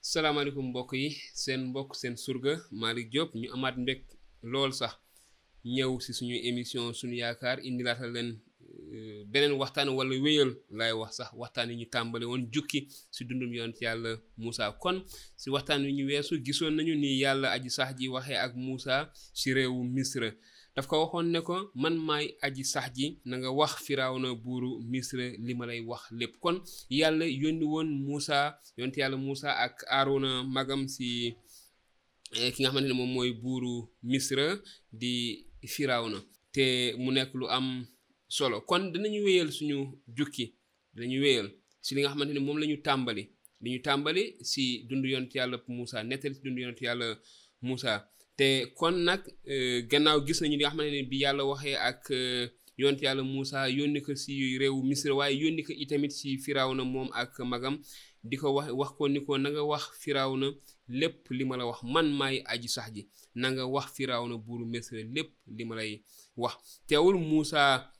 salaamaaleykum mbokk yi seen mbokk seen surga Malick Diop ñu amaat mbég lool sax ñëw si suñu émission suñu yaakaar indilaata leen euh, beneen waxtaan wala wéyal laay wax sax waxtaan yi ñu tàmbale woon jukki si dundum yonent yàlla Moussa kon si waxtaan wi ñu weesu gisoon nañu ni yàlla aji sax ji waxee ak Moussa si réewu Misra daf ko waxoon ne ko man maay aji sax ji na nga wax firawna buuru misra li ma lay wax lépp kon yàlla yónni woon Muusa yonte yàlla Muusa ak Aarona magam si eh, ki nga xamante ne moom mooy buuru misra di firawna te mu nekk lu am solo kon dinañu wéyal suñu jukki dinañu wéyal si li nga xamante ni moom la ñu tàmbali li ñu tàmbali si dund yonent yàlla Moussa nettali si dund yonent yàlla Moussa te kon nag euh, gannaaw gis nañu li nga xamante ne bi yàlla waxee ak euh, yonent yàlla Moussa yónni ko si réewu Misra waaye yónni ko itamit si Firawna moom ak magam di ko wax wax ko ni ko na nga wax na lépp li ma la wax man maay aji sax ji na nga wax na buuru Misra lépp li ma lay wax teewul Muusa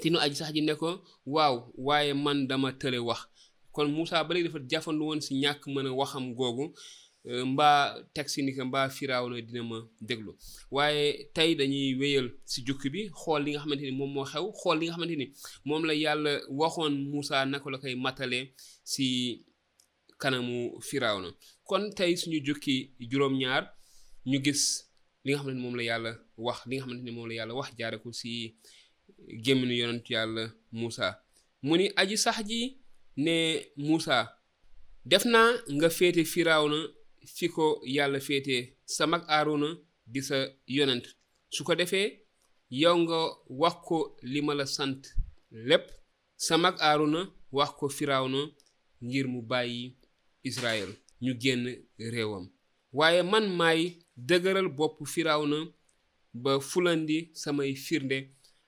tinu aji sax ji ne ko waaw waaye man dama tële wax kon Moussa ba léegi dafa jafandu woon si ñàkk mën a waxam googu euh, mbaa teg si ni que mbaa firaaw na dina ma déglu waaye tey dañuy wéyal si jukki bi xool li nga xamante ni moom moo xew xool li nga xamante ni moom la yàlla waxoon Moussa naka la koy matalee si kanamu Firawna kon tey suñu jukki juróom-ñaar ñu gis li nga xam ne moom la yàlla wax li nga xamante ne moom la yàlla wax jaare ko si gémminu yonent yàlla Muusa mu ni aji sax ji ne Muusa def naa nga féete Firawna fi ko yàlla féete sa mag Aaruna di sa yonent su ko defee yow nga wax ko li ma la sant lépp samag aaruna wax ko firawna ngir mu bàyyi israel ñu génn réewam waaye man maay dëgëral bopp firawna ba fulandi samay firnde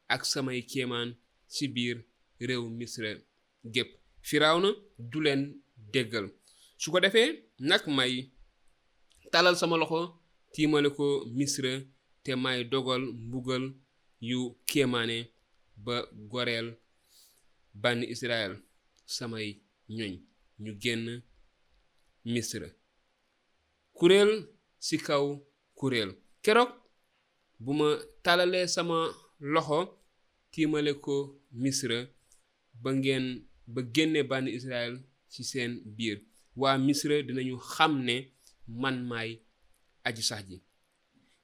ak samay kéemaan ci biir réew misra gépp firawna du leen déggal su ko defee nag may talal sama loxo tiimale ko misra te may dogal mbugal yu kéemaane ba goreel bànni Israël samay ñoñ ñu génn Misra kuréel ci kaw kuréel keroog bu ma tàllalee sama loxo tiimale ko Misra ba ngeen ba génne bànni Israël ci seen biir waa Misra dinañu xam ne man maay aji sax ji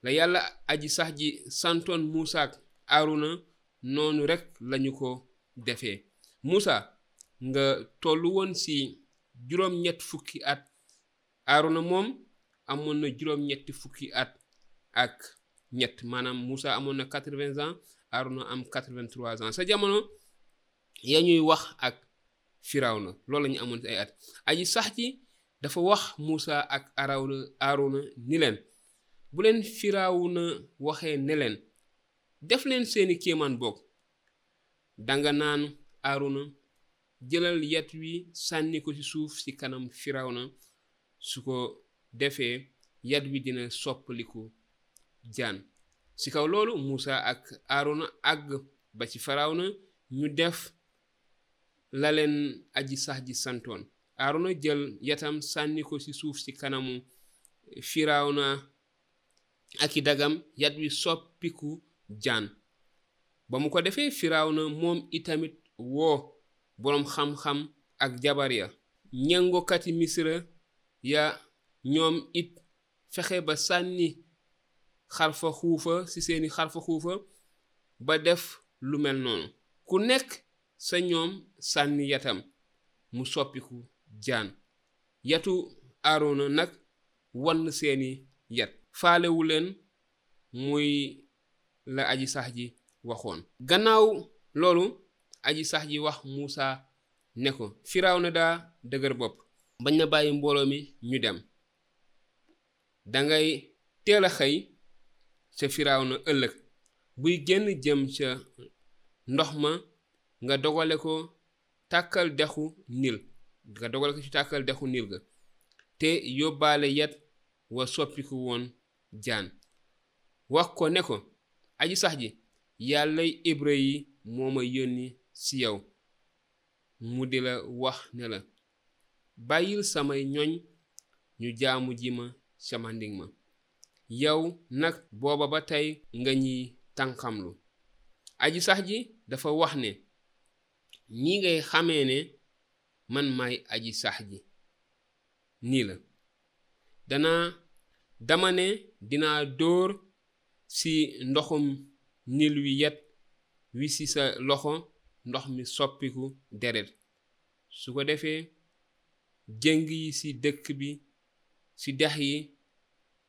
la yàlla aji sax ji santoon Muusa ak Aaruna noonu rekk lañu ko defee Muusa nga tollu woon ci juróom ñett fukki at Aaruna moom amoon na juróom ñetti fukki at ak ñett maanaam Muusa amoon na quatre-vingts ans Aaruna am quatre-vingt-trois ans sa jamono ya ñuy wax ak Firawna loolu la ñu amoon ci ay at aji sax ci dafa wax Muusa ak Arawna Aaruna ni leen bu leen Firawna waxee ne leen def leen seeni kéemaan boog danga naan Aaruna jëlal yat wi sànni ko ci suuf ci kanam Firawna su ko defee yat wi dina soppaliku jaan ci kaw loolu Muusa ak Aaruna àgg ba ci Firawna ñu def la leen aji sax ji santoon aarona jël yatam sànni ko ci suuf ci kanamu firawna ak i dagam yat wi soppiku jaan ba mu ko defee firawna moom itamit woo boroom xam-xam ak jabar ya ñangokati misra ya ñoom it fexe ba sànni xarfa xuufa ci seeni xarfa xuufa ba def lu mel noonu ku nekk sa ñoom sànni yatam mu soppiku jaan yatu Aaroona nag wann seeni yat faalewu leen muy la aji sax ji waxoon gannaaw loolu aji sax ji wax Muusa ne ko Firawna daa dëgër bopp bañ na bàyyi mbooloo mi ñu dem dangay teel a xëy sa firaaw na ëllëg buy génn jëm ca ndox ma nga dogale ko tàkkal dexu nil nga dogale ko ci tàkkal dexu nil ga te yóbbaale yat wa soppiku woon jaan wax ko ne ko aji sax ji yàllay ibre yi moo ma yónni ci yow mu di la wax ne la bàyyil samay ñoñ ñu jaamu ji ma ca màndiŋ ma yow nag booba ba tey nga ñiy tànqamlu aji sax ji dafa wax ne ñi ngay xamee ne man may aji sax ji nii la danaa dama ne dinaa dóor ci ndoxum nil wi yet wi ci sa loxo ndox mi soppiku deret su ko defee jëng yi ci dëkk bi ci dex yi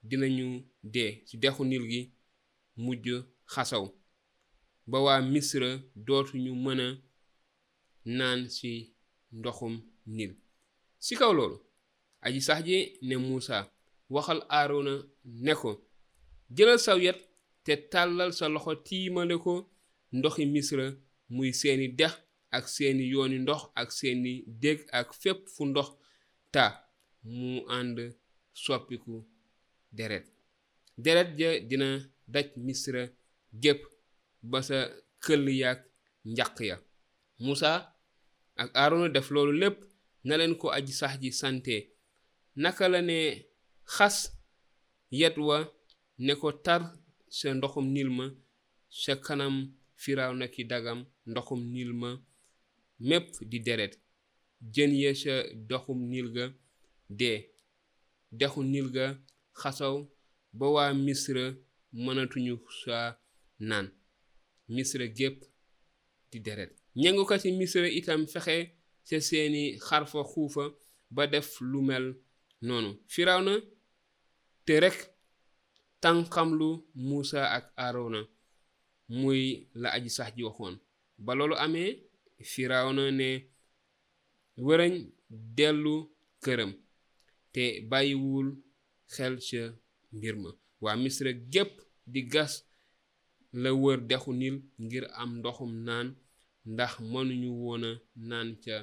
dinañu dee ci dexu nil gi mujj xasaw ba waa misra dootuñu mën a naan ci ndoxum nil ci kaw loolu aji sax ji ne muusa waxal aarona ne ko jëlal saw yet te tàllal sa loxo tiimale ko ndoxi misra muy seeni dex ak seeni yooni ndox ak seeni dég ak fépp fu ndox ta mu ànd soppiku deret deret ja dina daj misra gépp ba sa këll yaag njaq ya Musa ak Aarona def loolu lépp na leen ko aji sax ji sante naka la ne xas yet wa ne ko tar sa ndoxum niil ma sa kanam firaaw na ki dagam ndoxum niil ma mépp di deret jën ya sa doxum niil ga dee dexu nil ga xasaw ba waa misra mënatuñu saa naan misra gépp di deret ñengu ko ci misra itam fexe ca seeni xarfa xuufa ba def lu mel noonu firaw na te rekk tànqamlu muusa ak aarona muy la aji sax ji waxoon ba loolu amee firaw na ne wërëñ dellu këram te bàyyiwul xel ca mbir ma waa misra gépp di gas la wër dexu nil ngir am ndoxum naan ndax mënuñu woon a naan ca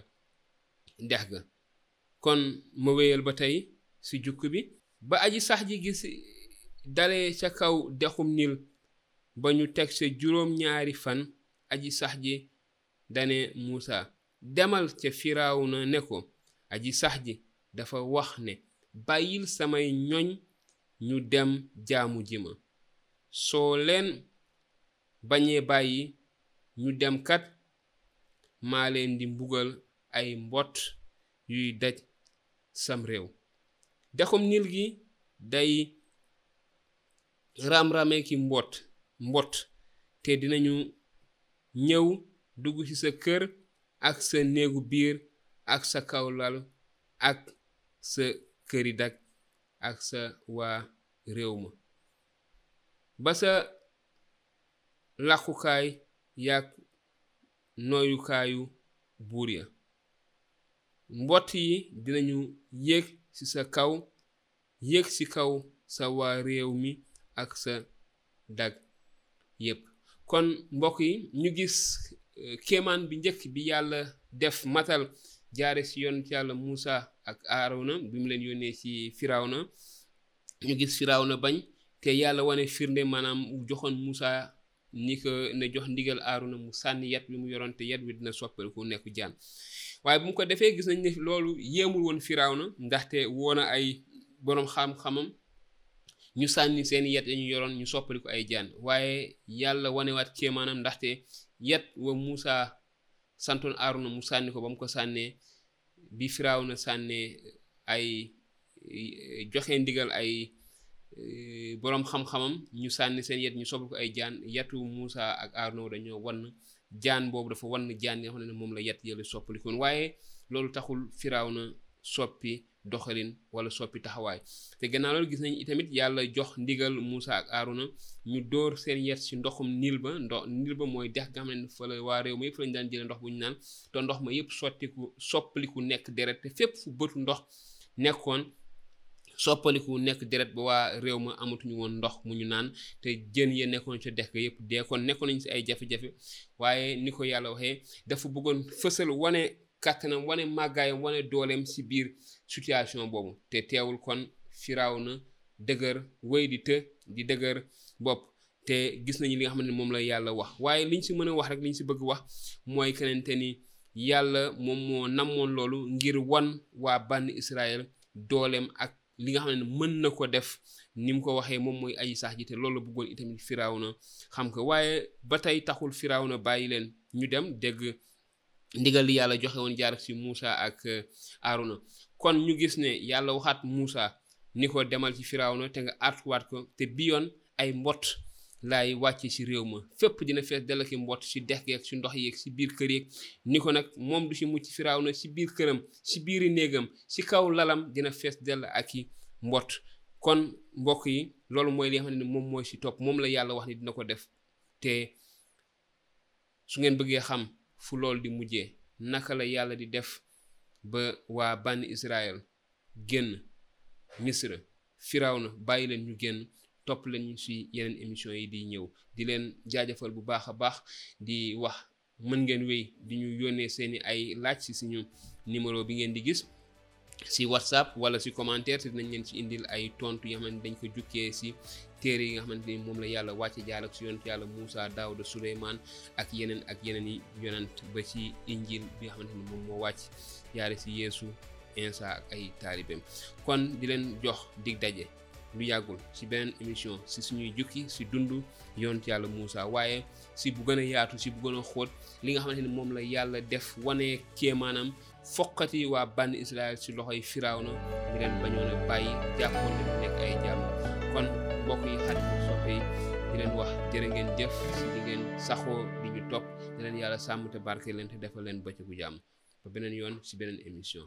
dex ga kon ma wéyal ba tey ci jukk bi ba aji sax ji gis dale ca kaw dexum nil ba ñu teg sa juróom ñaari fan aji sax ji dane Muusa demal ca Firawna ne ko aji sax ji dafa wax ne bàyyil samay ñoñ ñu dem jaamu ji ma soo leen bañee bàyyi ñu dem kat maa leen di mbugal ay mbott yuy daj sam réew dexum nil gi day ram-rame ki mbott mbott te dinañu ñëw dugg ci sa kër ak sa néegu biir ak sa kaw lal ak sa këri dag ak sa waa réew ma ba sa làqukaay yaag nooyukaayu buur ya mbott yi dinañu yéeg ci sa kaw yéeg ci kaw sa waa réew mi ak sa dag yépp kon mbokk yi ñu gis euh, kéemaan bi njëkk bi yàlla def matal jaare ci yoon ci yàlla Muusa ak Aarona bi mu leen yónnee ci Firawna ñu gis Firawna bañ te yàlla wane firnde maanaam joxoon Muusa ni ko ne jox ndigal aaruna mu sànni yat bi mu yoroon te yat bi dina soppaliku nekk jaan waaye bu mu ko defee gis nañ ne loolu yéemul woon na ndaxte woona ay boroom xam-xamam ñu sànni seen yat ya ñu yoroon ñu soppaliku ay jaan waaye yàlla wanewaat kéemaanam ndaxte yat wa Muusa santoon aaruna mu sànni ko ba mu ko sànnee bi Firawna sànnee ay joxe ndigal ay eh, boroom xam-xamam ñu sànni seen yet ñu sopp ko ay jaan yatu Muusa ak Aarona dañoo wann jaan boobu dafa wann jaan nga xam ne moom la yat yële soppalikoon waaye loolu taxul Firawna soppi doxalin wala soppi taxawaay te gannaaw loolu gis nañ itamit yàlla jox ndigal Moussa ak Aaruna ñu dóor seen yet si ndoxum niil ba ndox niil ba mooy dex nga xam ne fa la waa réew mi yëpp lañ daan jëlee ndox bu ñu naan te ndox ma yëpp sottiku soppaliku nekk deret te fépp fu bëtu ndox nekkoon soppaliku nekk deret ba waa réew ma amatuñu woon ndox mu ñu naan te jën ya nekkoon ca dex ga yëpp dee kon nekkoon nañu si ay jafe-jafe waaye ni ko yàlla waxee dafa bëggoon fësal wane kàttanam wane màggaayam wane dooleem si biir situation boobu te teewul kon firaaw na dëgër wéy di të di dëgër bopp te gis nañu li nga xam ne moom la yàlla wax waaye liñ si mën a wax rek liñ si bëgg wax mooy kenente ni yàlla moom moo namoon loolu ngir wan waa bànn Israël dooleem ak li nga xam ne mën na ko def ni mu ko waxee moom mooy aji sax ji te loolu la bëggoon itamit na xam ko waaye ba tey taxul na bàyyi leen ñu dem dégg ndigal li yàlla joxe woon jaar si Moussa ak euh, Aruna kon ñu gis ne yàlla waxaat Moussa ni ko demal ci Firawna te nga artuwaat ko te bi yoon ay mbott laay wàcce si réew ma fépp dina fees dell ak mbott si dex geeg si ndox yeeg si biir kër yeeg ni ko nag moom du si mucc Firawna si biir këram si biiri néegam si kaw lalam dina fees dell ak i mbott kon mbokk yi loolu mooy li nga xam ne moom mooy si topp moom la yàlla wax ni dina ko def te su ngeen bëggee xam fu lool di mujjee naka la yàlla di def ba waa bànni Israël génn misra firawna bàyyi leen ñu génn topp leen ñu si yeneen émission yi di ñëw di leen jaajëfal bu baax a baax di wax mën ngeen wéy di ñu yónnee seeni ay laaj si suñu numéro bi ngeen di gis si whatsapp wala si commentaire te dinañ leen ci indil ay tontu yoo xamante dañ ko jukkee si téere yi nga xamante ni moom la yàlla wàcce jaar ak si yonent yàlla Moussa Daouda Souleymane ak yeneen ak yeneen yi yonent ba ci injil bi nga xamante ni moom moo wàcc jaare si Yeesu Insa ak ay taalibeem kon di leen jox dig daje lu yàggul si beneen émission si suñuy jukki si dund yonent yàlla Moussa waaye si bu gën a yaatu si bu gën a xóot li nga xamante ni moom la yàlla def wane kéemaanam foqati waa bànn Israël si loxoy Firawna mi leen bañoon a bàyyi jàppoon leen nekk ay jàmm kon mbokk yi xarit soppe yi di leen wax jërë ngeen jëf si di ngeen saxoo di ñu topp di leen yàlla sàmm te barke leen te defal leen bëccëgu jàmm ba beneen yoon si beneen émission